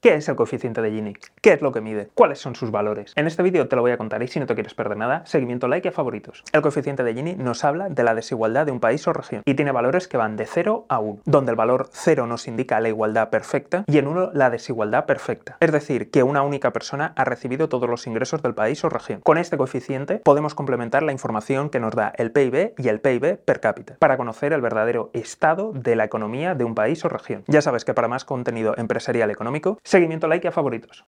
¿Qué es el coeficiente de Gini? ¿Qué es lo que mide? ¿Cuáles son sus valores? En este vídeo te lo voy a contar y si no te quieres perder nada, seguimiento, like y a favoritos. El coeficiente de Gini nos habla de la desigualdad de un país o región y tiene valores que van de 0 a 1, donde el valor 0 nos indica la igualdad perfecta y en 1 la desigualdad perfecta. Es decir, que una única persona ha recibido todos los ingresos del país o región. Con este coeficiente podemos complementar la información que nos da el PIB y el PIB per cápita para conocer el verdadero estado de la economía de un país o región. Ya sabes que para más contenido empresarial económico, seguimiento, like y a favoritos.